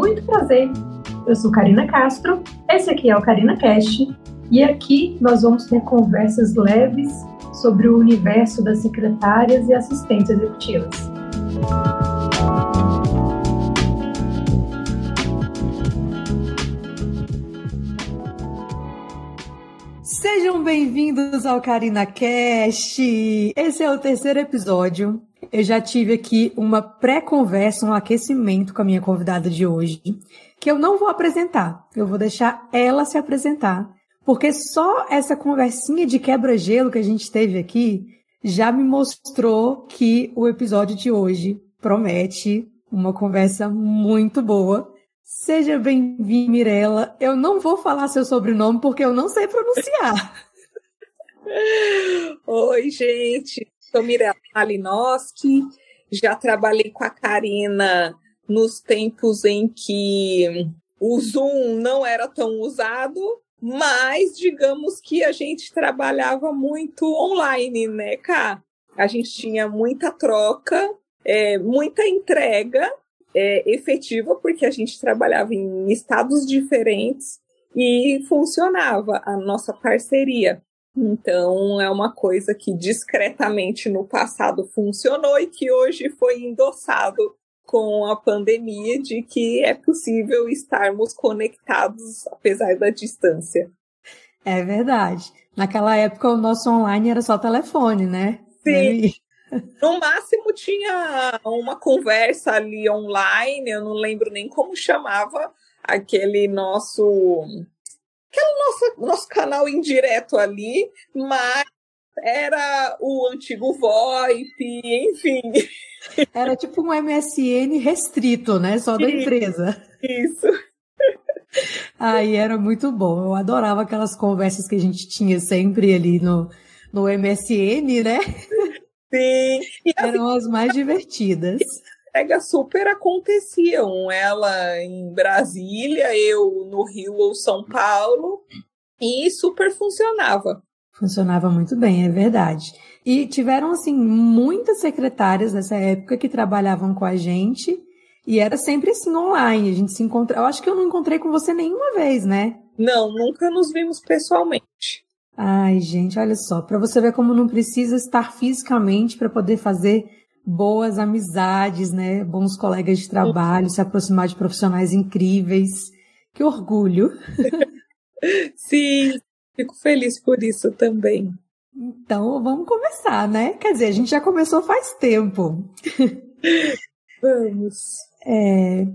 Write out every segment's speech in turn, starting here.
Muito prazer! Eu sou Karina Castro, esse aqui é o Karina Cast e aqui nós vamos ter conversas leves sobre o universo das secretárias e assistentes executivas. Sejam bem-vindos ao Karina Cast. Esse é o terceiro episódio. Eu já tive aqui uma pré-conversa, um aquecimento com a minha convidada de hoje, que eu não vou apresentar. Eu vou deixar ela se apresentar, porque só essa conversinha de quebra-gelo que a gente teve aqui já me mostrou que o episódio de hoje promete uma conversa muito boa Seja bem-vinda, Mirella. Eu não vou falar seu sobrenome porque eu não sei pronunciar. Oi, gente. Sou Mirella Malinowski. Já trabalhei com a Karina nos tempos em que o Zoom não era tão usado, mas digamos que a gente trabalhava muito online, né, Cá? A gente tinha muita troca, é, muita entrega é, efetiva, porque a gente trabalhava em estados diferentes e funcionava a nossa parceria. Então, é uma coisa que discretamente no passado funcionou e que hoje foi endossado com a pandemia de que é possível estarmos conectados apesar da distância. É verdade. Naquela época o nosso online era só telefone, né? Sim. No máximo tinha uma conversa ali online, eu não lembro nem como chamava aquele nosso aquele nosso, nosso canal indireto ali, mas era o antigo VoIP, enfim. Era tipo um MSN restrito, né? Só da empresa. Isso. Aí era muito bom. Eu adorava aquelas conversas que a gente tinha sempre ali no, no MSN, né? Sim. Assim, Eram as mais divertidas. Entregas super aconteciam. Ela em Brasília, eu no Rio ou São Paulo. E super funcionava. Funcionava muito bem, é verdade. E tiveram, assim, muitas secretárias nessa época que trabalhavam com a gente. E era sempre assim, online. A gente se encontra. Eu acho que eu não encontrei com você nenhuma vez, né? Não, nunca nos vimos pessoalmente. Ai, gente, olha só, para você ver como não precisa estar fisicamente para poder fazer boas amizades, né? Bons colegas de trabalho, se aproximar de profissionais incríveis. Que orgulho! Sim, fico feliz por isso também. Então, vamos começar, né? Quer dizer, a gente já começou faz tempo. Vamos. É,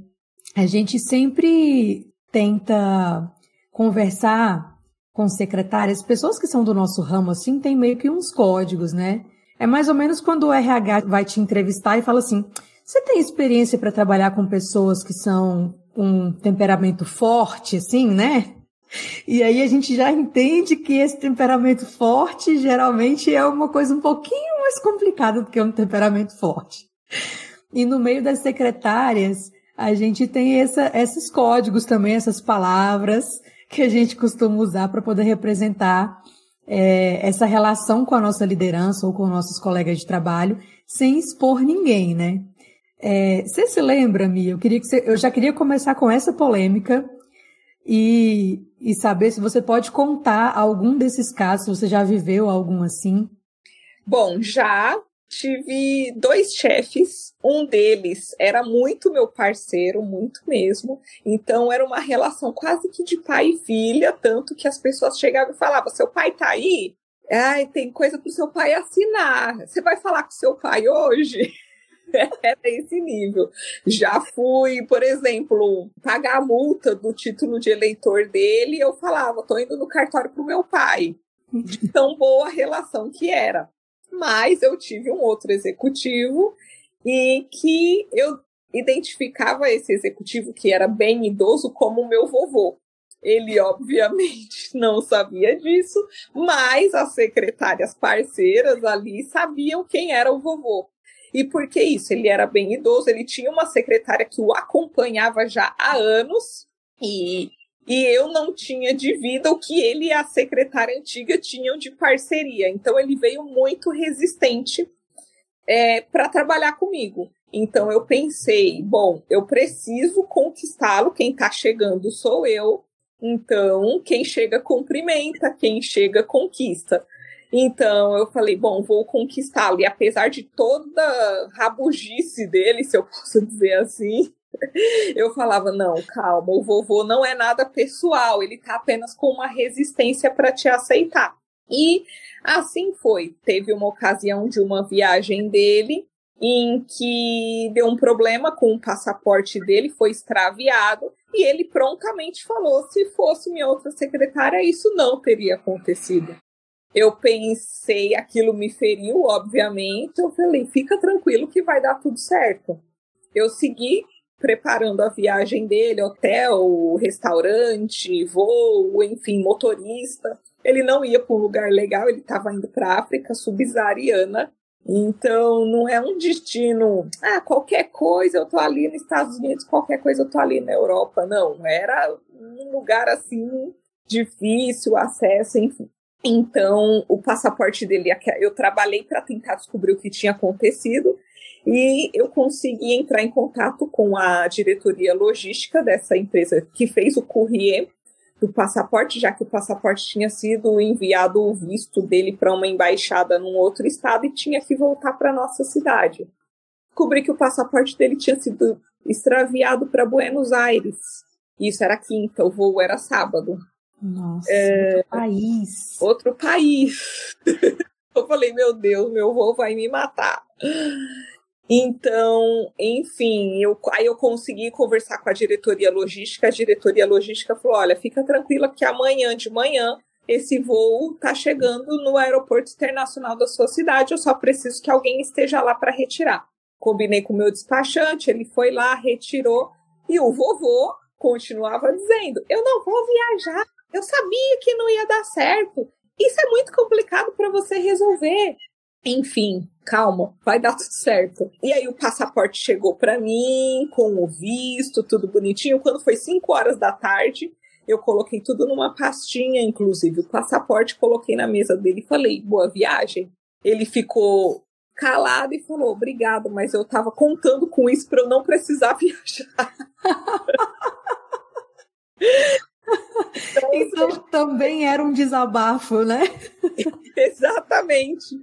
a gente sempre tenta conversar com secretárias, pessoas que são do nosso ramo assim, tem meio que uns códigos, né? É mais ou menos quando o RH vai te entrevistar e fala assim: "Você tem experiência para trabalhar com pessoas que são um temperamento forte assim, né?" E aí a gente já entende que esse temperamento forte geralmente é uma coisa um pouquinho mais complicada do que um temperamento forte. E no meio das secretárias, a gente tem essa, esses códigos também, essas palavras que a gente costuma usar para poder representar é, essa relação com a nossa liderança ou com nossos colegas de trabalho, sem expor ninguém, né? É, você se lembra, Mia? Eu, queria que você, eu já queria começar com essa polêmica e, e saber se você pode contar algum desses casos, se você já viveu algum assim. Bom, já tive dois chefes. Um deles era muito meu parceiro, muito mesmo. Então era uma relação quase que de pai e filha, tanto que as pessoas chegavam e falavam: "Seu pai tá aí? Ai, tem coisa pro seu pai assinar. Você vai falar com seu pai hoje?" Era esse nível. Já fui, por exemplo, pagar a multa do título de eleitor dele, eu falava, tô indo no cartório pro meu pai. De tão boa relação que era. Mas eu tive um outro executivo e que eu identificava esse executivo que era bem idoso como meu vovô. Ele, obviamente, não sabia disso, mas as secretárias parceiras ali sabiam quem era o vovô. E por que isso? Ele era bem idoso, ele tinha uma secretária que o acompanhava já há anos, e e eu não tinha de vida o que ele e a secretária antiga tinham de parceria. Então ele veio muito resistente é, para trabalhar comigo. Então eu pensei, bom, eu preciso conquistá-lo, quem está chegando sou eu. Então, quem chega cumprimenta, quem chega conquista. Então eu falei, bom, vou conquistá-lo. E apesar de toda rabugice dele, se eu posso dizer assim, eu falava, não, calma, o vovô não é nada pessoal, ele tá apenas com uma resistência para te aceitar. E assim foi. Teve uma ocasião de uma viagem dele em que deu um problema com o passaporte dele, foi extraviado, e ele prontamente falou: se fosse minha outra secretária, isso não teria acontecido. Eu pensei, aquilo me feriu, obviamente. Eu falei: fica tranquilo que vai dar tudo certo. Eu segui preparando a viagem dele, hotel, restaurante, voo, enfim, motorista. Ele não ia para um lugar legal, ele estava indo para a África subsaariana. Então, não é um destino, ah, qualquer coisa eu tô ali nos Estados Unidos, qualquer coisa eu tô ali na Europa. Não, era um lugar assim difícil, acesso, enfim. Então, o passaporte dele, eu trabalhei para tentar descobrir o que tinha acontecido e eu consegui entrar em contato com a diretoria logística dessa empresa que fez o courrier do passaporte, já que o passaporte tinha sido enviado o visto dele para uma embaixada num outro estado e tinha que voltar para nossa cidade. Descobri que o passaporte dele tinha sido extraviado para Buenos Aires. Isso era quinta, o voo era sábado. Nossa, é... outro país. Outro país. eu falei, meu Deus, meu voo vai me matar. Então, enfim, eu, aí eu consegui conversar com a diretoria logística. A diretoria logística falou: olha, fica tranquila que amanhã de manhã esse voo está chegando no aeroporto internacional da sua cidade. Eu só preciso que alguém esteja lá para retirar. Combinei com o meu despachante, ele foi lá, retirou. E o vovô continuava dizendo: eu não vou viajar. Eu sabia que não ia dar certo. Isso é muito complicado para você resolver. Enfim, calma, vai dar tudo certo. E aí o passaporte chegou para mim, com o visto, tudo bonitinho. Quando foi 5 horas da tarde, eu coloquei tudo numa pastinha, inclusive o passaporte, coloquei na mesa dele e falei, boa viagem. Ele ficou calado e falou, obrigado, mas eu tava contando com isso para eu não precisar viajar. Então também era um desabafo, né? Exatamente.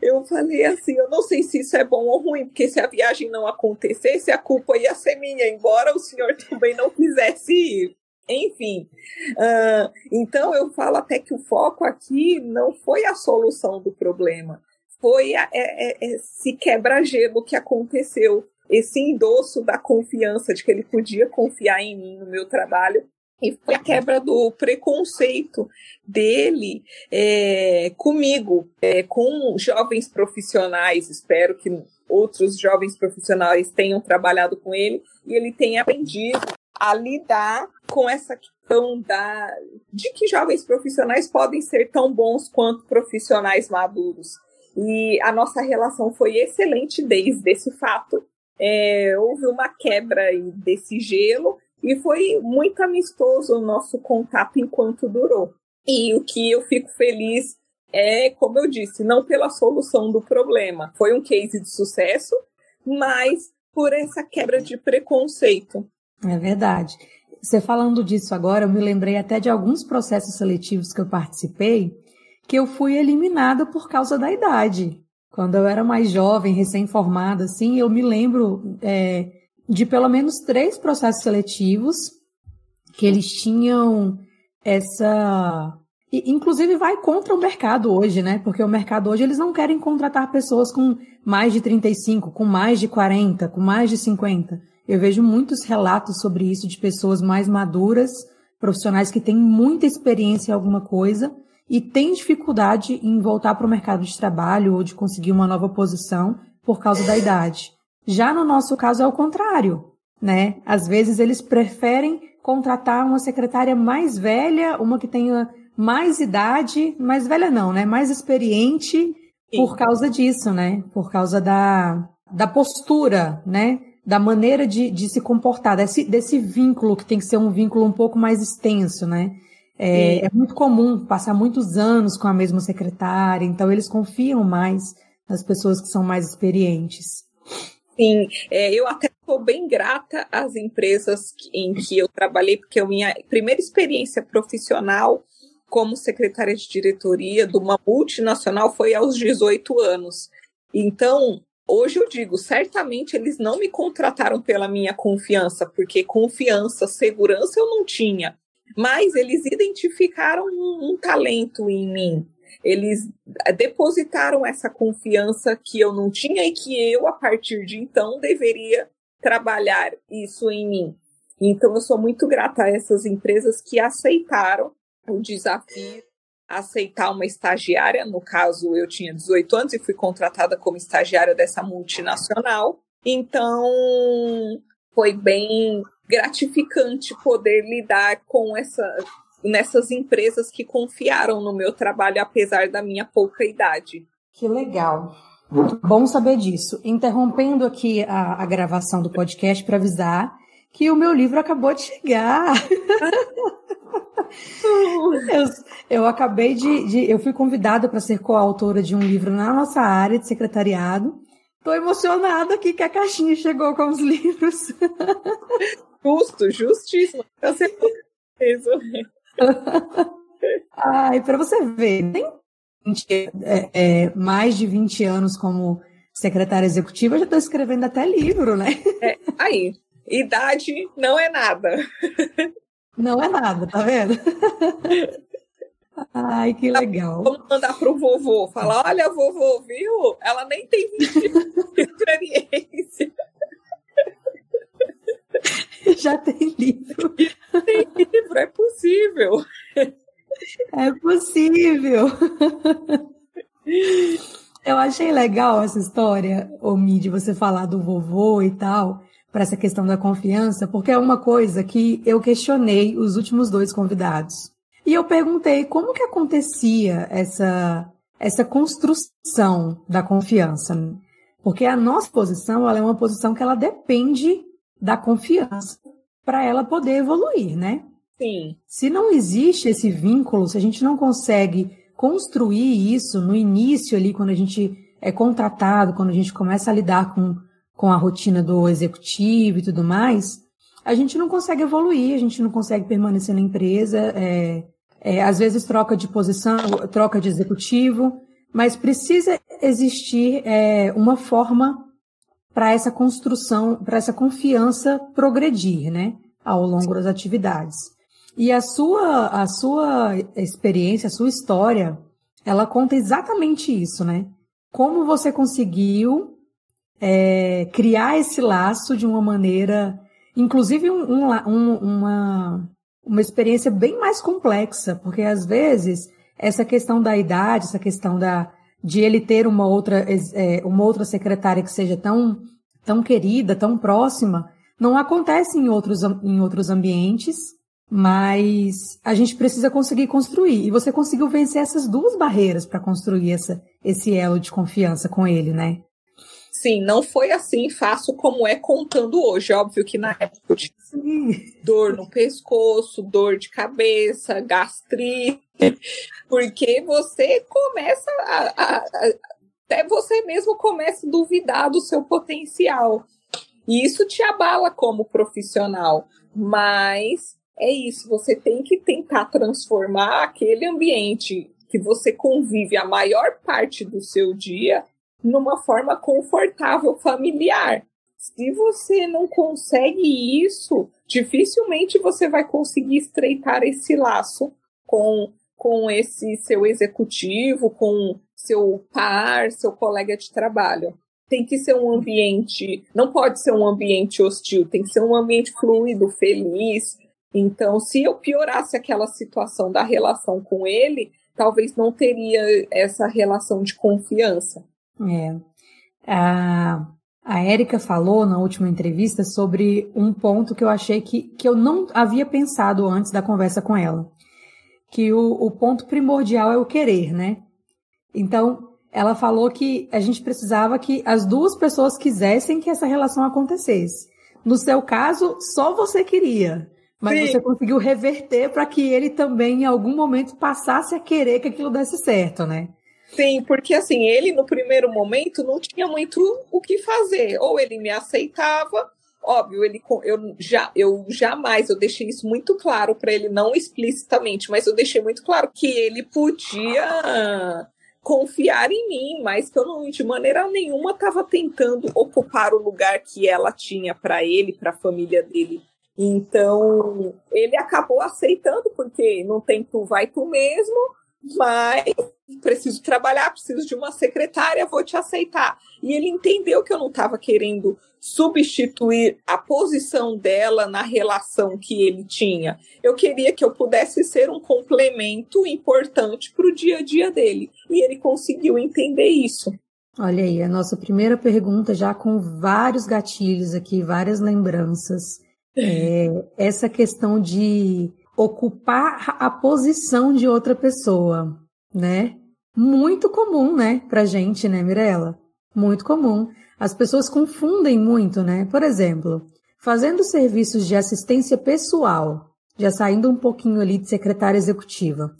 Eu falei assim, eu não sei se isso é bom ou ruim, porque se a viagem não acontecesse, a culpa ia ser minha, embora o senhor também não quisesse ir. Enfim, uh, então eu falo até que o foco aqui não foi a solução do problema, foi a, é, é, esse quebra-gelo que aconteceu, esse endosso da confiança de que ele podia confiar em mim, no meu trabalho, e foi a quebra do preconceito dele é, comigo, é, com jovens profissionais. Espero que outros jovens profissionais tenham trabalhado com ele e ele tenha aprendido a lidar com essa questão da, de que jovens profissionais podem ser tão bons quanto profissionais maduros. E a nossa relação foi excelente desde esse fato. É, houve uma quebra desse gelo e foi muito amistoso o nosso contato enquanto durou. E o que eu fico feliz é, como eu disse, não pela solução do problema. Foi um case de sucesso, mas por essa quebra de preconceito. É verdade. Você falando disso agora, eu me lembrei até de alguns processos seletivos que eu participei, que eu fui eliminada por causa da idade. Quando eu era mais jovem, recém-formada, assim, eu me lembro é, de pelo menos três processos seletivos que eles tinham essa. Inclusive vai contra o mercado hoje, né? Porque o mercado hoje eles não querem contratar pessoas com mais de 35, com mais de 40, com mais de 50. Eu vejo muitos relatos sobre isso de pessoas mais maduras, profissionais que têm muita experiência em alguma coisa e têm dificuldade em voltar para o mercado de trabalho ou de conseguir uma nova posição por causa da idade. Já no nosso caso é o contrário, né? Às vezes eles preferem contratar uma secretária mais velha, uma que tenha mais idade, mais velha não, né? Mais experiente por causa disso, né? Por causa da, da postura, né? Da maneira de, de se comportar, desse, desse vínculo que tem que ser um vínculo um pouco mais extenso, né? É, é, muito comum passar muitos anos com a mesma secretária, então eles confiam mais das pessoas que são mais experientes. Sim, é, eu até estou bem grata às empresas em que eu trabalhei, porque a minha primeira experiência profissional como secretária de diretoria de uma multinacional foi aos 18 anos. Então, hoje eu digo, certamente eles não me contrataram pela minha confiança, porque confiança, segurança eu não tinha, mas eles identificaram um, um talento em mim eles depositaram essa confiança que eu não tinha e que eu, a partir de então, deveria trabalhar isso em mim. Então, eu sou muito grata a essas empresas que aceitaram o desafio, aceitar uma estagiária. No caso, eu tinha 18 anos e fui contratada como estagiária dessa multinacional. Então, foi bem gratificante poder lidar com essa nessas empresas que confiaram no meu trabalho, apesar da minha pouca idade. Que legal. Bom saber disso. Interrompendo aqui a, a gravação do podcast para avisar que o meu livro acabou de chegar. eu, eu, acabei de, de, Eu fui convidada para ser coautora de um livro na nossa área de secretariado. Estou emocionada aqui que a caixinha chegou com os livros. Justo, justíssimo. Você Ai, para você ver, nem 20, é, é, mais de 20 anos como secretária executiva, já estou escrevendo até livro, né? É, aí, idade não é nada. Não é nada, tá vendo? Ai, que legal. Vamos mandar pro vovô, falar, olha, vovô, viu? Ela nem tem 20 anos de experiência. Já tem livro. Tem livro, é possível. É possível. Eu achei legal essa história, Omi, de você falar do vovô e tal, para essa questão da confiança, porque é uma coisa que eu questionei os últimos dois convidados. E eu perguntei como que acontecia essa, essa construção da confiança. Porque a nossa posição, ela é uma posição que ela depende da confiança para ela poder evoluir, né? Sim. Se não existe esse vínculo, se a gente não consegue construir isso no início ali, quando a gente é contratado, quando a gente começa a lidar com, com a rotina do executivo e tudo mais, a gente não consegue evoluir, a gente não consegue permanecer na empresa, é, é, às vezes troca de posição, troca de executivo, mas precisa existir é, uma forma para essa construção, para essa confiança progredir, né, ao longo das atividades. E a sua, a sua experiência, a sua história, ela conta exatamente isso, né? Como você conseguiu é, criar esse laço de uma maneira, inclusive um, um, uma, uma experiência bem mais complexa, porque às vezes essa questão da idade, essa questão da, de ele ter uma outra, é, uma outra secretária que seja tão, tão querida, tão próxima, não acontece em outros, em outros ambientes, mas a gente precisa conseguir construir. E você conseguiu vencer essas duas barreiras para construir essa, esse elo de confiança com ele, né? Sim, não foi assim fácil como é contando hoje. Óbvio que na época eu tinha dor no pescoço, dor de cabeça, gastrite, porque você começa a, a, a até você mesmo começa a duvidar do seu potencial. E isso te abala como profissional, mas é isso, você tem que tentar transformar aquele ambiente que você convive a maior parte do seu dia numa forma confortável, familiar. Se você não consegue isso, dificilmente você vai conseguir estreitar esse laço com, com esse seu executivo, com seu par, seu colega de trabalho. Tem que ser um ambiente, não pode ser um ambiente hostil, tem que ser um ambiente fluido, feliz. Então, se eu piorasse aquela situação da relação com ele, talvez não teria essa relação de confiança. É. A, a Érica falou na última entrevista sobre um ponto que eu achei que, que eu não havia pensado antes da conversa com ela. Que o, o ponto primordial é o querer, né? Então, ela falou que a gente precisava que as duas pessoas quisessem que essa relação acontecesse. No seu caso, só você queria, mas Sim. você conseguiu reverter para que ele também, em algum momento, passasse a querer que aquilo desse certo, né? Sim, porque assim, ele no primeiro momento não tinha muito o que fazer. Ou ele me aceitava, óbvio, ele eu já eu jamais eu deixei isso muito claro para ele não explicitamente, mas eu deixei muito claro que ele podia confiar em mim, mas que eu não de maneira nenhuma estava tentando ocupar o lugar que ela tinha para ele, para a família dele. Então, ele acabou aceitando porque não tem tu vai tu mesmo, mas preciso trabalhar, preciso de uma secretária, vou te aceitar. E ele entendeu que eu não estava querendo substituir a posição dela na relação que ele tinha. Eu queria que eu pudesse ser um complemento importante para o dia a dia dele. E ele conseguiu entender isso. Olha aí, a nossa primeira pergunta, já com vários gatilhos aqui, várias lembranças. É, essa questão de ocupar a posição de outra pessoa, né? Muito comum, né, pra gente, né, Mirella? Muito comum. As pessoas confundem muito, né? Por exemplo, fazendo serviços de assistência pessoal, já saindo um pouquinho ali de secretária executiva.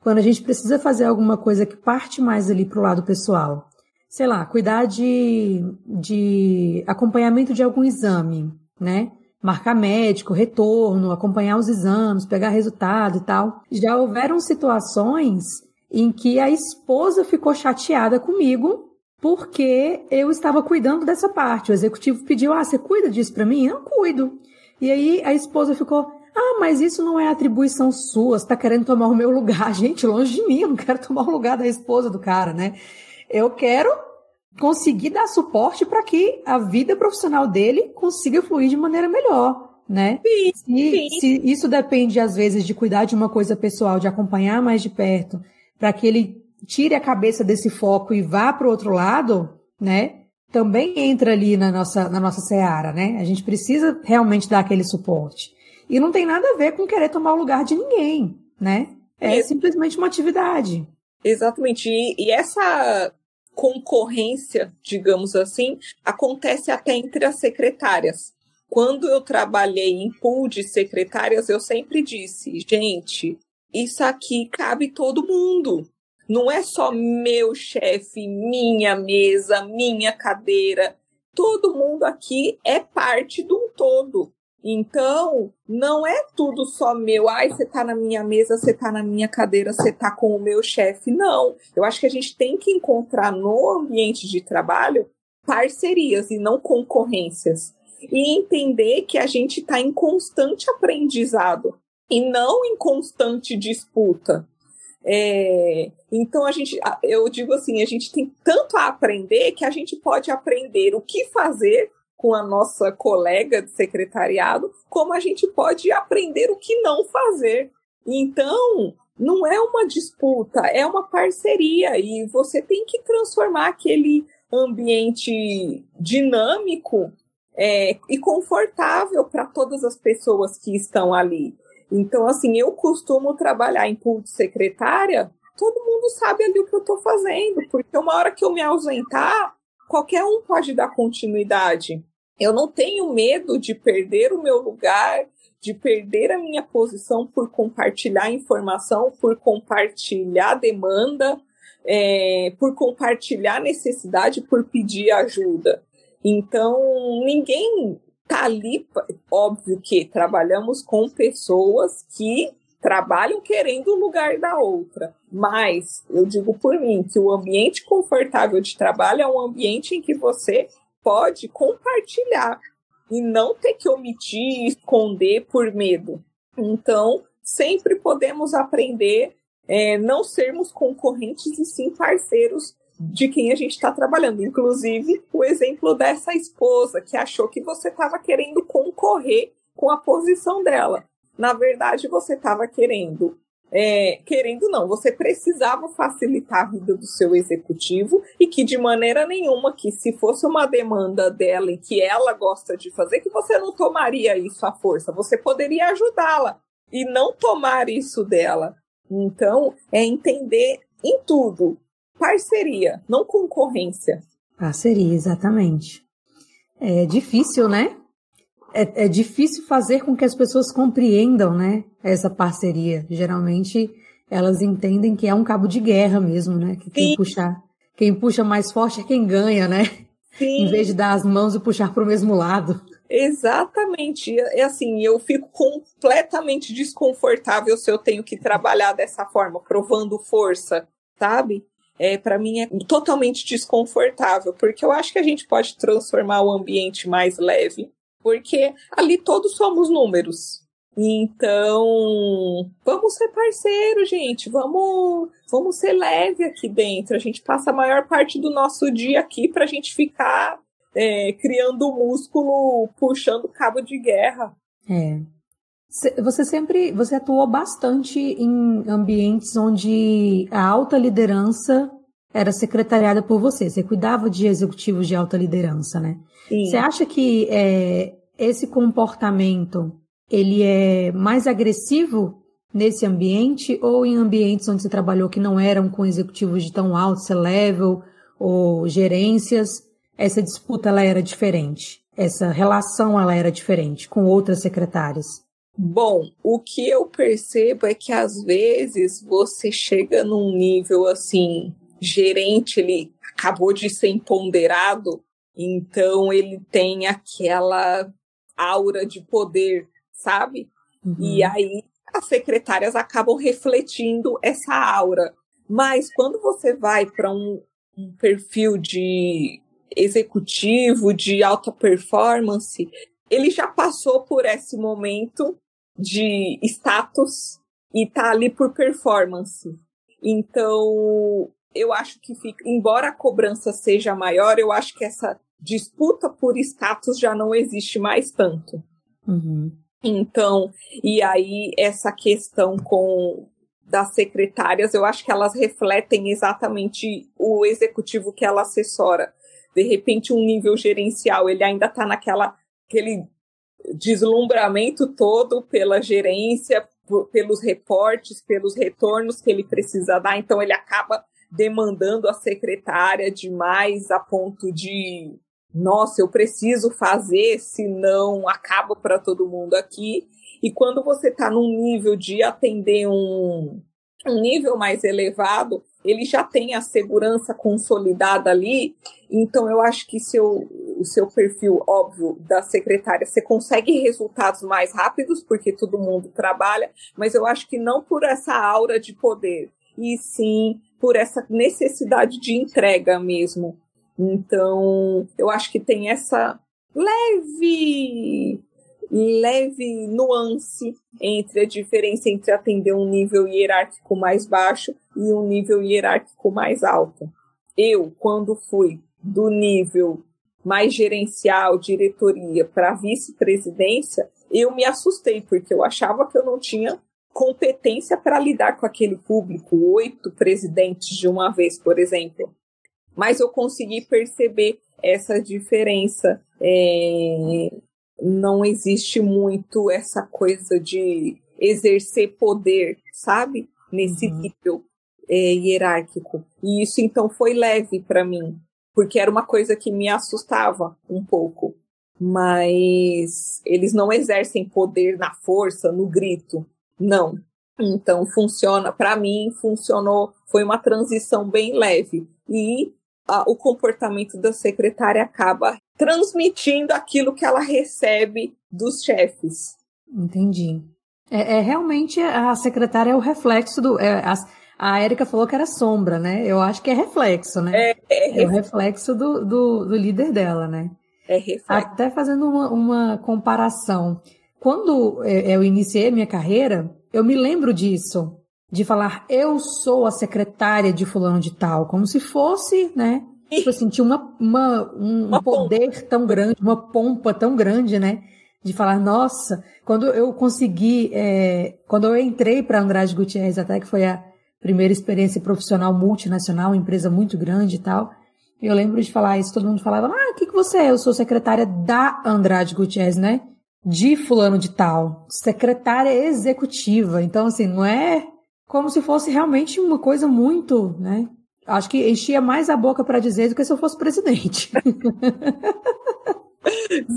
Quando a gente precisa fazer alguma coisa que parte mais ali pro lado pessoal, sei lá, cuidar de, de acompanhamento de algum exame, né? Marcar médico, retorno, acompanhar os exames, pegar resultado e tal. Já houveram situações em que a esposa ficou chateada comigo porque eu estava cuidando dessa parte. O executivo pediu: "Ah, você cuida disso para mim?" "Não cuido". E aí a esposa ficou: "Ah, mas isso não é atribuição sua, você tá querendo tomar o meu lugar". Gente, longe de mim, eu não quero tomar o lugar da esposa do cara, né? Eu quero conseguir dar suporte para que a vida profissional dele consiga fluir de maneira melhor, né? Sim, se, sim. se isso depende, às vezes, de cuidar de uma coisa pessoal, de acompanhar mais de perto, para que ele tire a cabeça desse foco e vá para o outro lado, né? Também entra ali na nossa, na nossa seara, né? A gente precisa realmente dar aquele suporte. E não tem nada a ver com querer tomar o lugar de ninguém, né? É simplesmente uma atividade. Exatamente. E, e essa concorrência, digamos assim, acontece até entre as secretárias. Quando eu trabalhei em pool de secretárias, eu sempre disse, gente, isso aqui cabe todo mundo. Não é só meu chefe, minha mesa, minha cadeira. Todo mundo aqui é parte de um todo. Então, não é tudo só meu. Ai, você tá na minha mesa, você tá na minha cadeira, você tá com o meu chefe. Não. Eu acho que a gente tem que encontrar no ambiente de trabalho parcerias e não concorrências. E entender que a gente está em constante aprendizado e não em constante disputa. É, então a gente, eu digo assim, a gente tem tanto a aprender que a gente pode aprender o que fazer com a nossa colega de secretariado, como a gente pode aprender o que não fazer. Então, não é uma disputa, é uma parceria e você tem que transformar aquele ambiente dinâmico é, e confortável para todas as pessoas que estão ali. Então, assim, eu costumo trabalhar em pool secretária, todo mundo sabe ali o que eu estou fazendo, porque uma hora que eu me ausentar, qualquer um pode dar continuidade. Eu não tenho medo de perder o meu lugar, de perder a minha posição por compartilhar informação, por compartilhar demanda, é, por compartilhar necessidade, por pedir ajuda. Então, ninguém tá ali. Óbvio que trabalhamos com pessoas que trabalham querendo o lugar da outra. Mas eu digo por mim que o ambiente confortável de trabalho é um ambiente em que você pode compartilhar e não ter que omitir, esconder por medo. Então, sempre podemos aprender, é, não sermos concorrentes e sim parceiros de quem a gente está trabalhando. Inclusive, o exemplo dessa esposa que achou que você estava querendo concorrer com a posição dela. Na verdade, você estava querendo é, querendo não, você precisava facilitar a vida do seu executivo e que de maneira nenhuma que se fosse uma demanda dela e que ela gosta de fazer, que você não tomaria isso à força, você poderia ajudá-la e não tomar isso dela. Então, é entender em tudo parceria, não concorrência. Parceria, exatamente. É difícil, né? É, é difícil fazer com que as pessoas compreendam, né, essa parceria. Geralmente elas entendem que é um cabo de guerra mesmo, né? Que quem puxar, quem puxa mais forte é quem ganha, né? Sim. Em vez de dar as mãos e puxar para o mesmo lado. Exatamente. É assim, eu fico completamente desconfortável se eu tenho que trabalhar dessa forma, provando força, sabe? É, para mim é totalmente desconfortável, porque eu acho que a gente pode transformar o ambiente mais leve, porque ali todos somos números, então, vamos ser parceiro, gente. Vamos, vamos ser leve aqui dentro. A gente passa a maior parte do nosso dia aqui para a gente ficar é, criando músculo, puxando cabo de guerra. É. Você sempre, você atuou bastante em ambientes onde a alta liderança era secretariada por você. Você cuidava de executivos de alta liderança, né? Sim. Você acha que é, esse comportamento ele é mais agressivo nesse ambiente ou em ambientes onde você trabalhou que não eram com executivos de tão alto C-level ou gerências, essa disputa ela era diferente? Essa relação ela era diferente com outras secretárias? Bom, o que eu percebo é que às vezes você chega num nível assim, gerente, ele acabou de ser empoderado, então ele tem aquela aura de poder sabe? Uhum. E aí as secretárias acabam refletindo essa aura. Mas quando você vai para um, um perfil de executivo, de alta performance, ele já passou por esse momento de status e tá ali por performance. Então, eu acho que fica, embora a cobrança seja maior, eu acho que essa disputa por status já não existe mais tanto. Uhum. Então, e aí essa questão com das secretárias, eu acho que elas refletem exatamente o executivo que ela assessora. De repente, um nível gerencial, ele ainda está naquela aquele deslumbramento todo pela gerência, pelos reportes, pelos retornos que ele precisa dar, então ele acaba demandando a secretária demais a ponto de nossa, eu preciso fazer, senão acaba para todo mundo aqui. E quando você está num nível de atender um, um nível mais elevado, ele já tem a segurança consolidada ali. Então, eu acho que seu, o seu perfil, óbvio, da secretária, você consegue resultados mais rápidos, porque todo mundo trabalha, mas eu acho que não por essa aura de poder, e sim por essa necessidade de entrega mesmo. Então, eu acho que tem essa leve leve nuance entre a diferença entre atender um nível hierárquico mais baixo e um nível hierárquico mais alto. Eu, quando fui do nível mais gerencial, diretoria, para vice-presidência, eu me assustei, porque eu achava que eu não tinha competência para lidar com aquele público, oito presidentes de uma vez, por exemplo mas eu consegui perceber essa diferença. É, não existe muito essa coisa de exercer poder, sabe? Nesse uhum. nível é, hierárquico. E isso então foi leve para mim, porque era uma coisa que me assustava um pouco. Mas eles não exercem poder na força, no grito. Não. Então funciona, para mim funcionou, foi uma transição bem leve. E a, o comportamento da secretária acaba transmitindo aquilo que ela recebe dos chefes. Entendi. É, é realmente a secretária é o reflexo do. É, a, a Érica falou que era sombra, né? Eu acho que é reflexo, né? É, é, é o reflexo do, do, do, líder dela, né? É reflexo. Até fazendo uma, uma comparação. Quando é, eu iniciei minha carreira, eu me lembro disso de falar eu sou a secretária de fulano de tal, como se fosse, né? Tipo assim, tinha uma, uma, um uma poder pompa. tão grande, uma pompa tão grande, né? De falar, nossa, quando eu consegui, é, quando eu entrei para Andrade Gutierrez, até que foi a primeira experiência profissional multinacional, uma empresa muito grande e tal, eu lembro de falar isso, todo mundo falava, ah, o que, que você é? Eu sou secretária da Andrade Gutierrez, né? De fulano de tal, secretária executiva. Então, assim, não é como se fosse realmente uma coisa muito, né? Acho que enchia mais a boca para dizer do que se eu fosse presidente.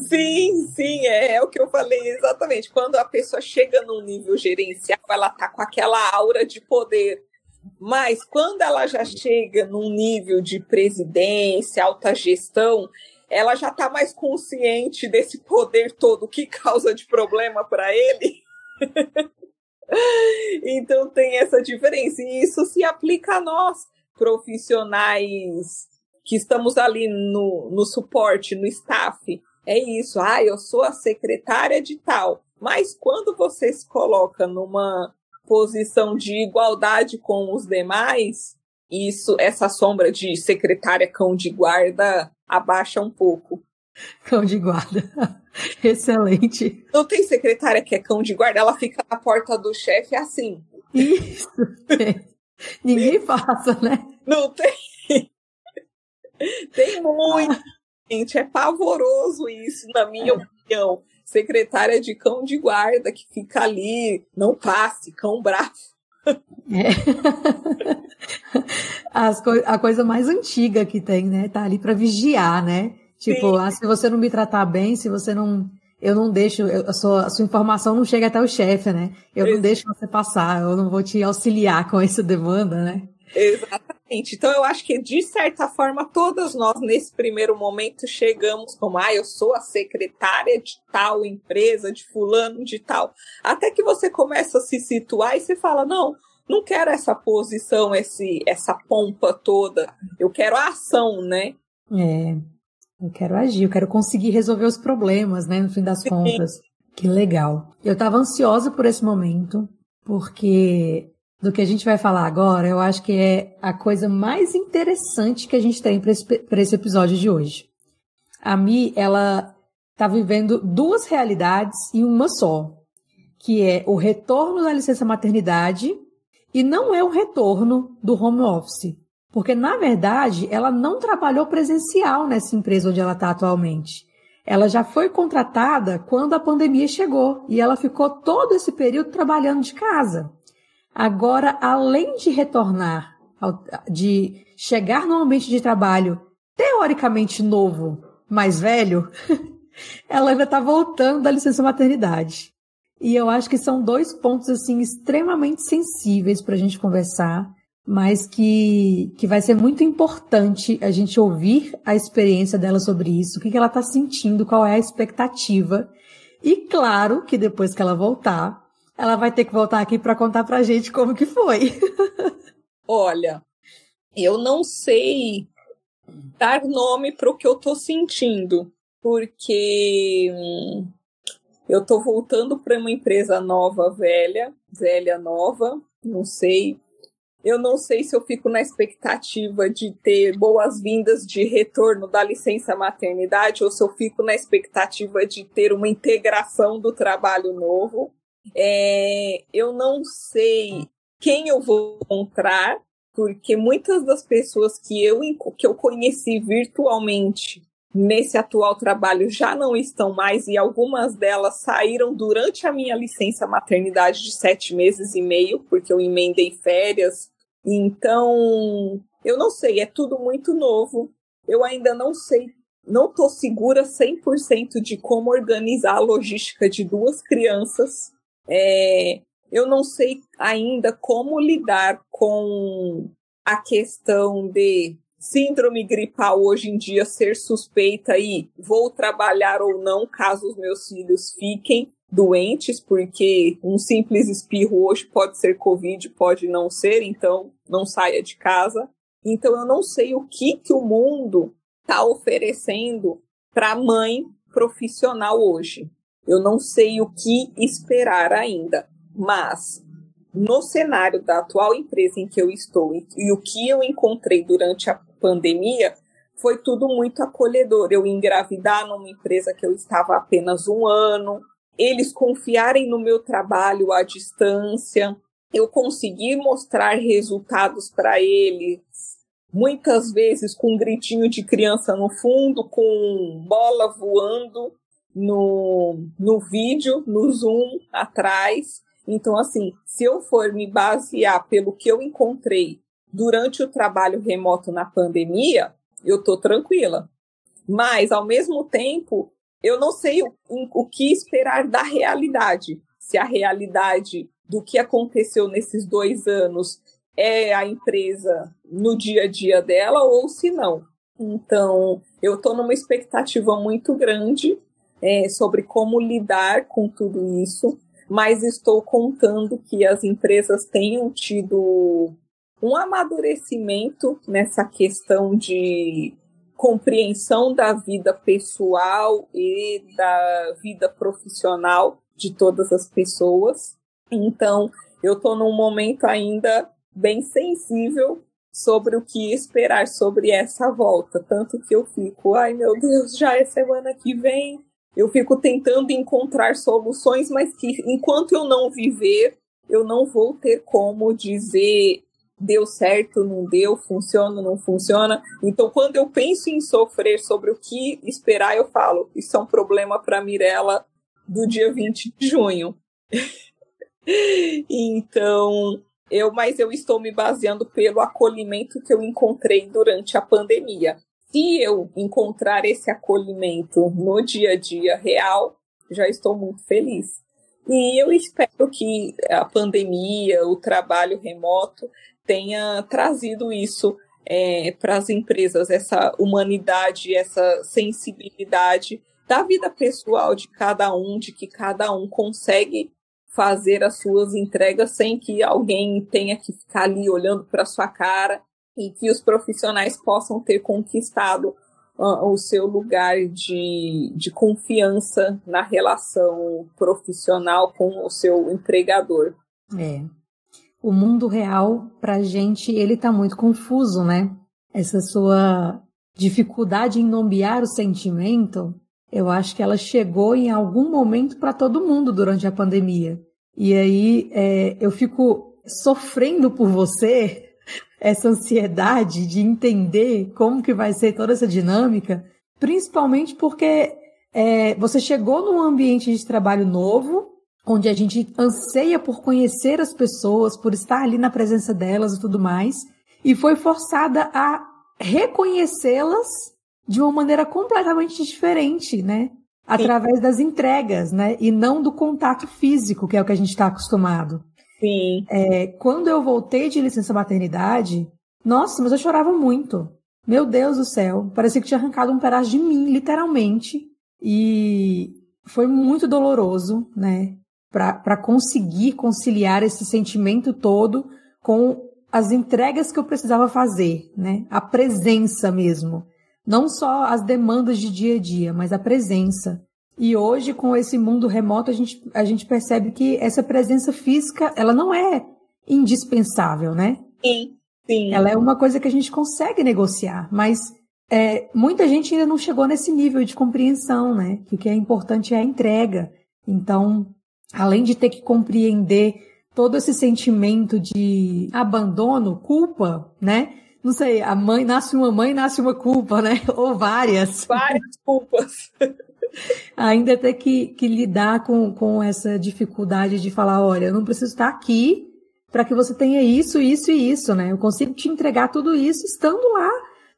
Sim, sim, é, é, o que eu falei exatamente. Quando a pessoa chega num nível gerencial, ela tá com aquela aura de poder. Mas quando ela já chega num nível de presidência, alta gestão, ela já está mais consciente desse poder todo que causa de problema para ele. então tem essa diferença. E isso se aplica a nós, profissionais que estamos ali no, no suporte, no staff. É isso, ah, eu sou a secretária de tal. Mas quando você se coloca numa posição de igualdade com os demais, isso, essa sombra de secretária cão de guarda abaixa um pouco. Cão de guarda. Excelente. Não tem secretária que é cão de guarda, ela fica na porta do chefe assim. Isso. Ninguém passa, né? Não tem. Tem muito. Gente, é pavoroso isso, na minha é. opinião. Secretária de cão de guarda que fica ali, não passe, cão bravo. É. Co a coisa mais antiga que tem, né? Tá ali para vigiar, né? Tipo, ah, se você não me tratar bem, se você não. Eu não deixo, eu, a, sua, a sua informação não chega até o chefe, né? Eu não deixo você passar, eu não vou te auxiliar com essa demanda, né? Exatamente. Então, eu acho que, de certa forma, todas nós, nesse primeiro momento, chegamos como, ah, eu sou a secretária de tal empresa, de fulano de tal. Até que você começa a se situar e você fala, não, não quero essa posição, esse, essa pompa toda. Eu quero a ação, né? É. Eu quero agir, eu quero conseguir resolver os problemas, né? No fim das Sim. contas. Que legal. Eu estava ansiosa por esse momento, porque do que a gente vai falar agora, eu acho que é a coisa mais interessante que a gente tem para esse, esse episódio de hoje. A Mi, ela está vivendo duas realidades em uma só, que é o retorno da licença maternidade e não é o retorno do home office. Porque, na verdade, ela não trabalhou presencial nessa empresa onde ela está atualmente. Ela já foi contratada quando a pandemia chegou e ela ficou todo esse período trabalhando de casa. Agora, além de retornar, de chegar no ambiente de trabalho teoricamente novo, mais velho, ela ainda está voltando da licença maternidade. E eu acho que são dois pontos assim extremamente sensíveis para a gente conversar, mas que, que vai ser muito importante a gente ouvir a experiência dela sobre isso, o que, que ela está sentindo, qual é a expectativa. E claro que depois que ela voltar, ela vai ter que voltar aqui para contar para gente como que foi. Olha, eu não sei dar nome para o que eu estou sentindo, porque hum, eu estou voltando para uma empresa nova, velha, velha nova, não sei. Eu não sei se eu fico na expectativa de ter boas-vindas de retorno da licença maternidade ou se eu fico na expectativa de ter uma integração do trabalho novo. É, eu não sei quem eu vou encontrar, porque muitas das pessoas que eu, que eu conheci virtualmente nesse atual trabalho já não estão mais e algumas delas saíram durante a minha licença maternidade de sete meses e meio, porque eu emendei férias. Então, eu não sei, é tudo muito novo. Eu ainda não sei, não estou segura 100% de como organizar a logística de duas crianças é, eu não sei ainda como lidar com a questão de síndrome gripal hoje em dia ser suspeita e vou trabalhar ou não caso os meus filhos fiquem doentes, porque um simples espirro hoje pode ser Covid, pode não ser, então não saia de casa. Então eu não sei o que, que o mundo está oferecendo para mãe profissional hoje. Eu não sei o que esperar ainda, mas no cenário da atual empresa em que eu estou e o que eu encontrei durante a pandemia foi tudo muito acolhedor. Eu engravidar numa empresa que eu estava há apenas um ano, eles confiarem no meu trabalho à distância, eu conseguir mostrar resultados para eles, muitas vezes com um gritinho de criança no fundo, com bola voando, no, no vídeo, no Zoom atrás. Então, assim, se eu for me basear pelo que eu encontrei durante o trabalho remoto na pandemia, eu tô tranquila. Mas, ao mesmo tempo, eu não sei o, o que esperar da realidade. Se a realidade do que aconteceu nesses dois anos é a empresa no dia a dia dela ou se não. Então, eu estou numa expectativa muito grande é, sobre como lidar com tudo isso, mas estou contando que as empresas tenham tido um amadurecimento nessa questão de compreensão da vida pessoal e da vida profissional de todas as pessoas. Então, eu estou num momento ainda bem sensível sobre o que esperar sobre essa volta. Tanto que eu fico, ai meu Deus, já é semana que vem. Eu fico tentando encontrar soluções, mas que enquanto eu não viver, eu não vou ter como dizer deu certo, não deu, funciona, não funciona. Então, quando eu penso em sofrer sobre o que esperar, eu falo, isso é um problema para Mirella do dia 20 de junho. então, eu, mas eu estou me baseando pelo acolhimento que eu encontrei durante a pandemia. Se eu encontrar esse acolhimento no dia a dia real, já estou muito feliz. E eu espero que a pandemia, o trabalho remoto, tenha trazido isso é, para as empresas, essa humanidade, essa sensibilidade da vida pessoal de cada um, de que cada um consegue fazer as suas entregas sem que alguém tenha que ficar ali olhando para sua cara e que os profissionais possam ter conquistado uh, o seu lugar de, de confiança na relação profissional com o seu empregador. É, o mundo real, para gente, ele está muito confuso, né? Essa sua dificuldade em nomear o sentimento, eu acho que ela chegou em algum momento para todo mundo durante a pandemia. E aí é, eu fico sofrendo por você essa ansiedade de entender como que vai ser toda essa dinâmica, principalmente porque é, você chegou num ambiente de trabalho novo, onde a gente anseia por conhecer as pessoas, por estar ali na presença delas e tudo mais, e foi forçada a reconhecê-las de uma maneira completamente diferente, né? Através das entregas, né? E não do contato físico, que é o que a gente está acostumado. Sim. É, quando eu voltei de licença maternidade, nossa, mas eu chorava muito. Meu Deus do céu, parecia que tinha arrancado um pedaço de mim, literalmente. E foi muito doloroso, né? para conseguir conciliar esse sentimento todo com as entregas que eu precisava fazer, né? A presença mesmo. Não só as demandas de dia a dia, mas a presença. E hoje, com esse mundo remoto, a gente, a gente percebe que essa presença física, ela não é indispensável, né? Sim, sim. Ela é uma coisa que a gente consegue negociar, mas é, muita gente ainda não chegou nesse nível de compreensão, né? Que o que é importante é a entrega. Então, além de ter que compreender todo esse sentimento de abandono, culpa, né? Não sei, a mãe nasce uma mãe, nasce uma culpa, né? Ou várias. Várias culpas. Ainda ter que, que lidar com, com essa dificuldade de falar, olha, eu não preciso estar aqui para que você tenha isso, isso e isso, né? Eu consigo te entregar tudo isso estando lá,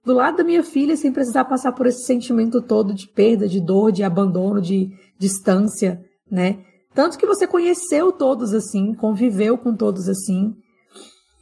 do lado da minha filha, sem precisar passar por esse sentimento todo de perda, de dor, de abandono, de distância, né? Tanto que você conheceu todos assim, conviveu com todos assim.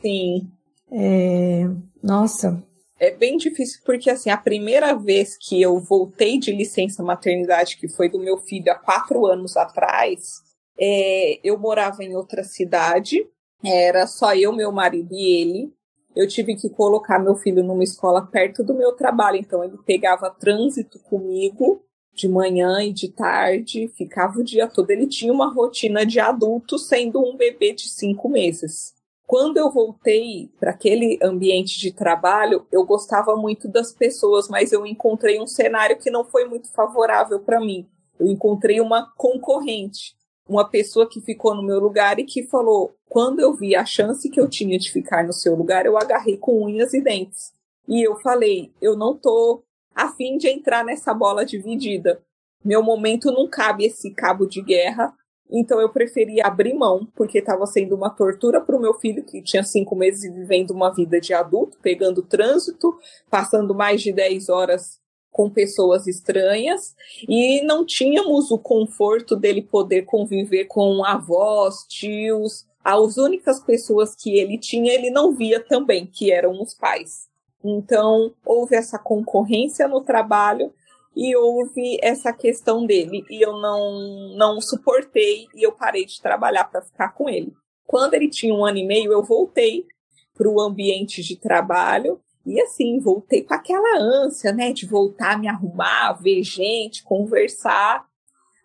Sim. É... Nossa. É bem difícil porque, assim, a primeira vez que eu voltei de licença maternidade, que foi do meu filho há quatro anos atrás, é... eu morava em outra cidade, era só eu, meu marido e ele. Eu tive que colocar meu filho numa escola perto do meu trabalho, então ele pegava trânsito comigo de manhã e de tarde, ficava o dia todo. Ele tinha uma rotina de adulto, sendo um bebê de cinco meses. Quando eu voltei para aquele ambiente de trabalho, eu gostava muito das pessoas, mas eu encontrei um cenário que não foi muito favorável para mim. Eu encontrei uma concorrente, uma pessoa que ficou no meu lugar e que falou: quando eu vi a chance que eu tinha de ficar no seu lugar, eu agarrei com unhas e dentes. E eu falei: eu não tô a fim de entrar nessa bola dividida. Meu momento não cabe esse cabo de guerra, então eu preferi abrir mão, porque estava sendo uma tortura para o meu filho, que tinha cinco meses vivendo uma vida de adulto, pegando trânsito, passando mais de 10 horas com pessoas estranhas e não tínhamos o conforto dele poder conviver com avós, tios. As únicas pessoas que ele tinha, ele não via também, que eram os pais. Então, houve essa concorrência no trabalho e houve essa questão dele e eu não não suportei e eu parei de trabalhar para ficar com ele. Quando ele tinha um ano e meio, eu voltei para o ambiente de trabalho e assim, voltei com aquela ânsia, né, de voltar, me arrumar, ver gente, conversar.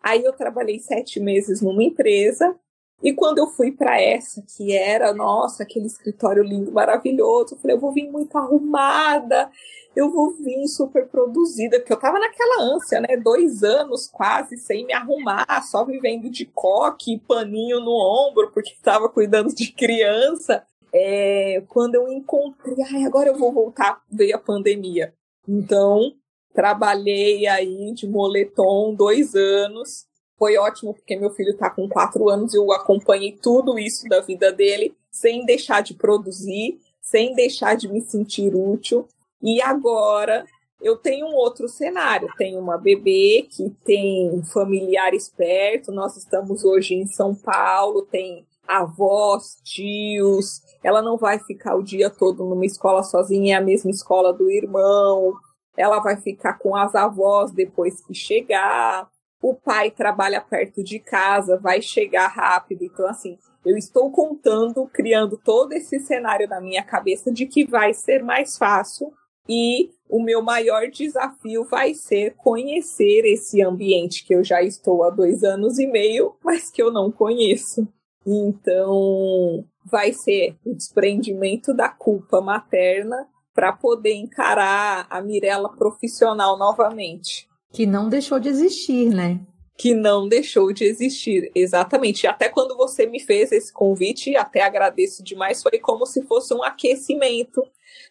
Aí eu trabalhei sete meses numa empresa e quando eu fui para essa, que era, nossa, aquele escritório lindo, maravilhoso, eu falei, eu vou vir muito arrumada, eu vou vir super produzida, porque eu tava naquela ânsia, né? Dois anos quase sem me arrumar, só vivendo de coque e paninho no ombro, porque tava cuidando de criança é, quando eu encontrei, ai, agora eu vou voltar, veio a pandemia. Então, trabalhei aí de moletom dois anos. Foi ótimo, porque meu filho está com quatro anos e eu acompanhei tudo isso da vida dele, sem deixar de produzir, sem deixar de me sentir útil. E agora eu tenho um outro cenário. Tenho uma bebê que tem um familiar esperto. Nós estamos hoje em São Paulo, tem avós, tios. Ela não vai ficar o dia todo numa escola sozinha, é a mesma escola do irmão. Ela vai ficar com as avós depois que chegar. O pai trabalha perto de casa, vai chegar rápido. Então, assim, eu estou contando, criando todo esse cenário na minha cabeça de que vai ser mais fácil e o meu maior desafio vai ser conhecer esse ambiente que eu já estou há dois anos e meio, mas que eu não conheço. Então, vai ser o desprendimento da culpa materna para poder encarar a Mirella profissional novamente. Que não deixou de existir, né? Que não deixou de existir, exatamente. Até quando você me fez esse convite, até agradeço demais, foi como se fosse um aquecimento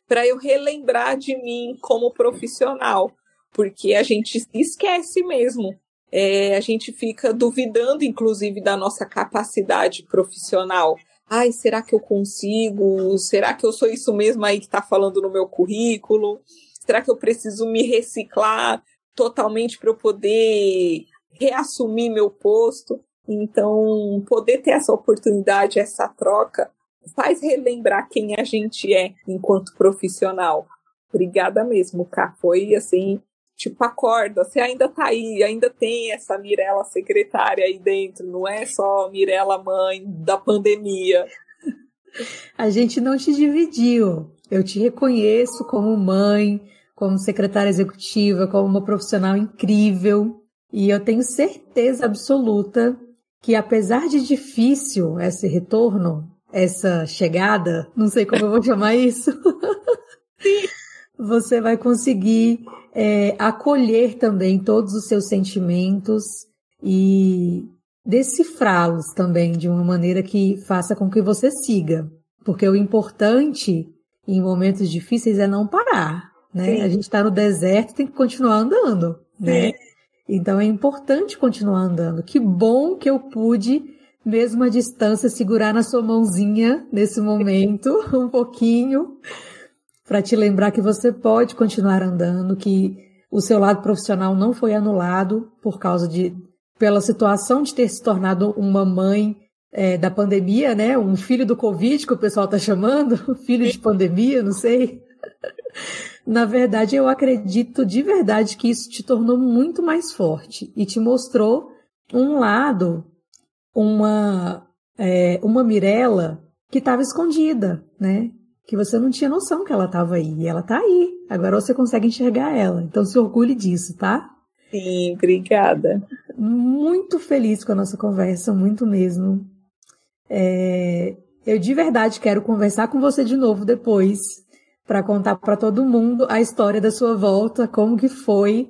para eu relembrar de mim como profissional, porque a gente esquece mesmo é, a gente fica duvidando, inclusive, da nossa capacidade profissional. Ai, será que eu consigo? Será que eu sou isso mesmo aí que está falando no meu currículo? Será que eu preciso me reciclar totalmente para eu poder reassumir meu posto? Então, poder ter essa oportunidade, essa troca, faz relembrar quem a gente é enquanto profissional. Obrigada mesmo, Cá. Foi assim tipo, acorda, você ainda tá aí, ainda tem essa Mirella secretária aí dentro, não é só Mirella mãe da pandemia. A gente não te dividiu. Eu te reconheço como mãe, como secretária executiva, como uma profissional incrível. E eu tenho certeza absoluta que, apesar de difícil esse retorno, essa chegada, não sei como eu vou chamar isso, você vai conseguir é, acolher também todos os seus sentimentos e decifrá-los também de uma maneira que faça com que você siga. Porque o importante em momentos difíceis é não parar, né? Sim. A gente está no deserto, tem que continuar andando, né? Sim. Então é importante continuar andando. Que bom que eu pude, mesmo à distância, segurar na sua mãozinha nesse momento, um pouquinho, para te lembrar que você pode continuar andando, que o seu lado profissional não foi anulado por causa de pela situação de ter se tornado uma mãe é, da pandemia, né? Um filho do Covid que o pessoal está chamando, filho de pandemia, não sei. Na verdade, eu acredito de verdade que isso te tornou muito mais forte e te mostrou um lado, uma é, uma Mirella que estava escondida, né? que você não tinha noção que ela estava aí. E ela está aí. Agora você consegue enxergar ela. Então se orgulhe disso, tá? Sim, obrigada. Muito feliz com a nossa conversa, muito mesmo. É, eu de verdade quero conversar com você de novo depois para contar para todo mundo a história da sua volta, como que foi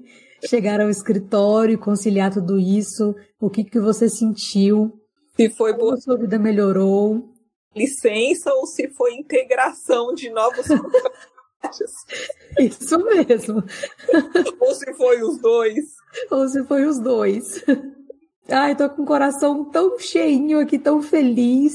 chegar ao escritório, conciliar tudo isso, o que que você sentiu, se foi como boa. sua vida melhorou licença ou se foi integração de novos Isso mesmo. ou se foi os dois. Ou se foi os dois. Ai, tô com o coração tão cheinho aqui, tão feliz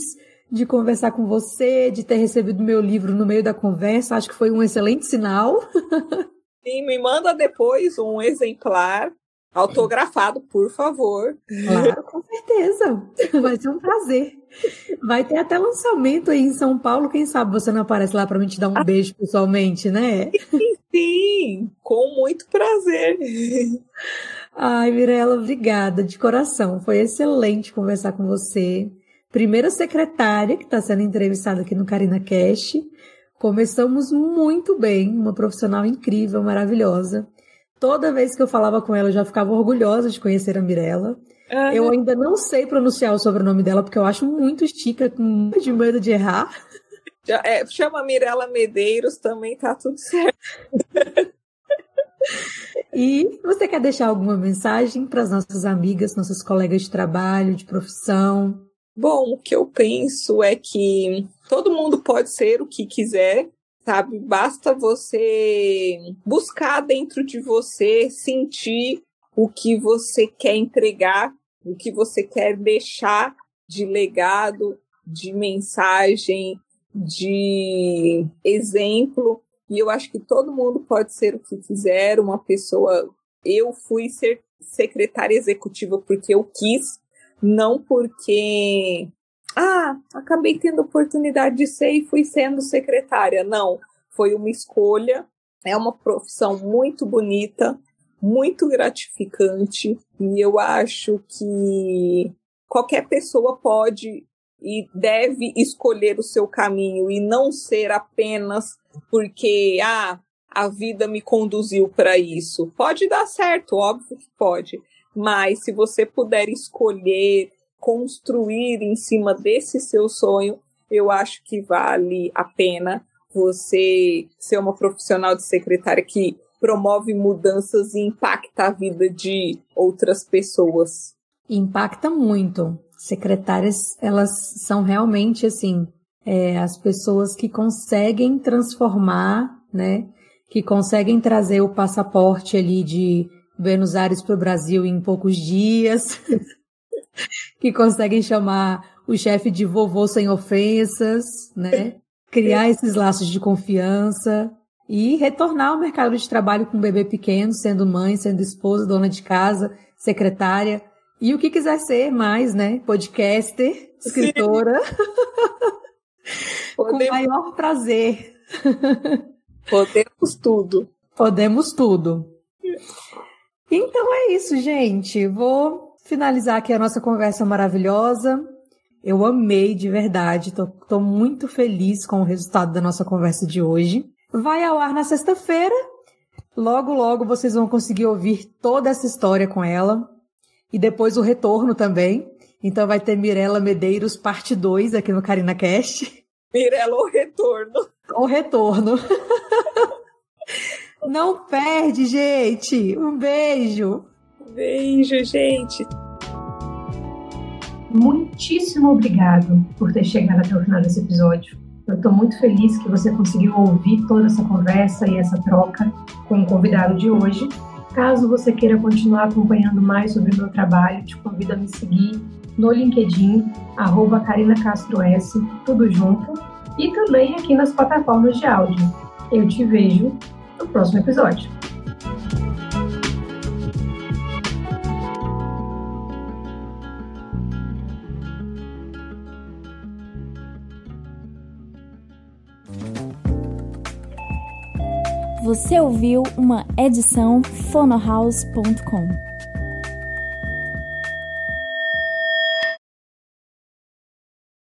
de conversar com você, de ter recebido meu livro no meio da conversa. Acho que foi um excelente sinal. Sim, me manda depois um exemplar autografado, por favor. Claro, com certeza. Vai ser um prazer. Vai ter até lançamento aí em São Paulo. Quem sabe você não aparece lá para mim te dar um ah, beijo pessoalmente, né? Sim, sim, com muito prazer. Ai, Mirella, obrigada de coração. Foi excelente conversar com você. Primeira secretária que está sendo entrevistada aqui no Carina Cash. Começamos muito bem, uma profissional incrível, maravilhosa. Toda vez que eu falava com ela, eu já ficava orgulhosa de conhecer a Mirella. Eu ainda não sei pronunciar o sobrenome dela, porque eu acho muito chique, com de medo de errar. É, chama Mirella Medeiros, também tá tudo certo. E você quer deixar alguma mensagem para as nossas amigas, nossas colegas de trabalho, de profissão? Bom, o que eu penso é que todo mundo pode ser o que quiser, sabe? Basta você buscar dentro de você, sentir o que você quer entregar, o que você quer deixar de legado, de mensagem, de exemplo. E eu acho que todo mundo pode ser o que quiser, uma pessoa. Eu fui ser secretária executiva porque eu quis, não porque. Ah, acabei tendo oportunidade de ser e fui sendo secretária. Não, foi uma escolha. É uma profissão muito bonita, muito gratificante, e eu acho que qualquer pessoa pode e deve escolher o seu caminho e não ser apenas porque ah, a vida me conduziu para isso. Pode dar certo, óbvio que pode, mas se você puder escolher construir em cima desse seu sonho, eu acho que vale a pena você ser uma profissional de secretária que promove mudanças e impacta a vida de outras pessoas. Impacta muito. Secretárias, elas são realmente assim, é, as pessoas que conseguem transformar, né? Que conseguem trazer o passaporte ali de Buenos Aires para o Brasil em poucos dias, que conseguem chamar o chefe de vovô sem ofensas, né? Criar esses laços de confiança e retornar ao mercado de trabalho com um bebê pequeno, sendo mãe, sendo esposa, dona de casa, secretária e o que quiser ser mais, né? Podcaster, escritora. Com o maior prazer. Podemos tudo. Podemos tudo. Então é isso, gente. Vou finalizar aqui a nossa conversa maravilhosa. Eu amei de verdade. Tô, muito feliz com o resultado da nossa conversa de hoje. Vai ao ar na sexta-feira. Logo, logo vocês vão conseguir ouvir toda essa história com ela. E depois o retorno também. Então vai ter Mirella Medeiros parte 2 aqui no Carina Cast. Mirella, o retorno. O retorno. Não perde, gente. Um beijo. Beijo, gente. Muitíssimo obrigado por ter chegado até o final desse episódio. Eu estou muito feliz que você conseguiu ouvir toda essa conversa e essa troca com o convidado de hoje. Caso você queira continuar acompanhando mais sobre o meu trabalho, te convido a me seguir no LinkedIn, arroba Carina Castro S, tudo junto, e também aqui nas plataformas de áudio. Eu te vejo no próximo episódio. Você ouviu uma edição fonohouse.com.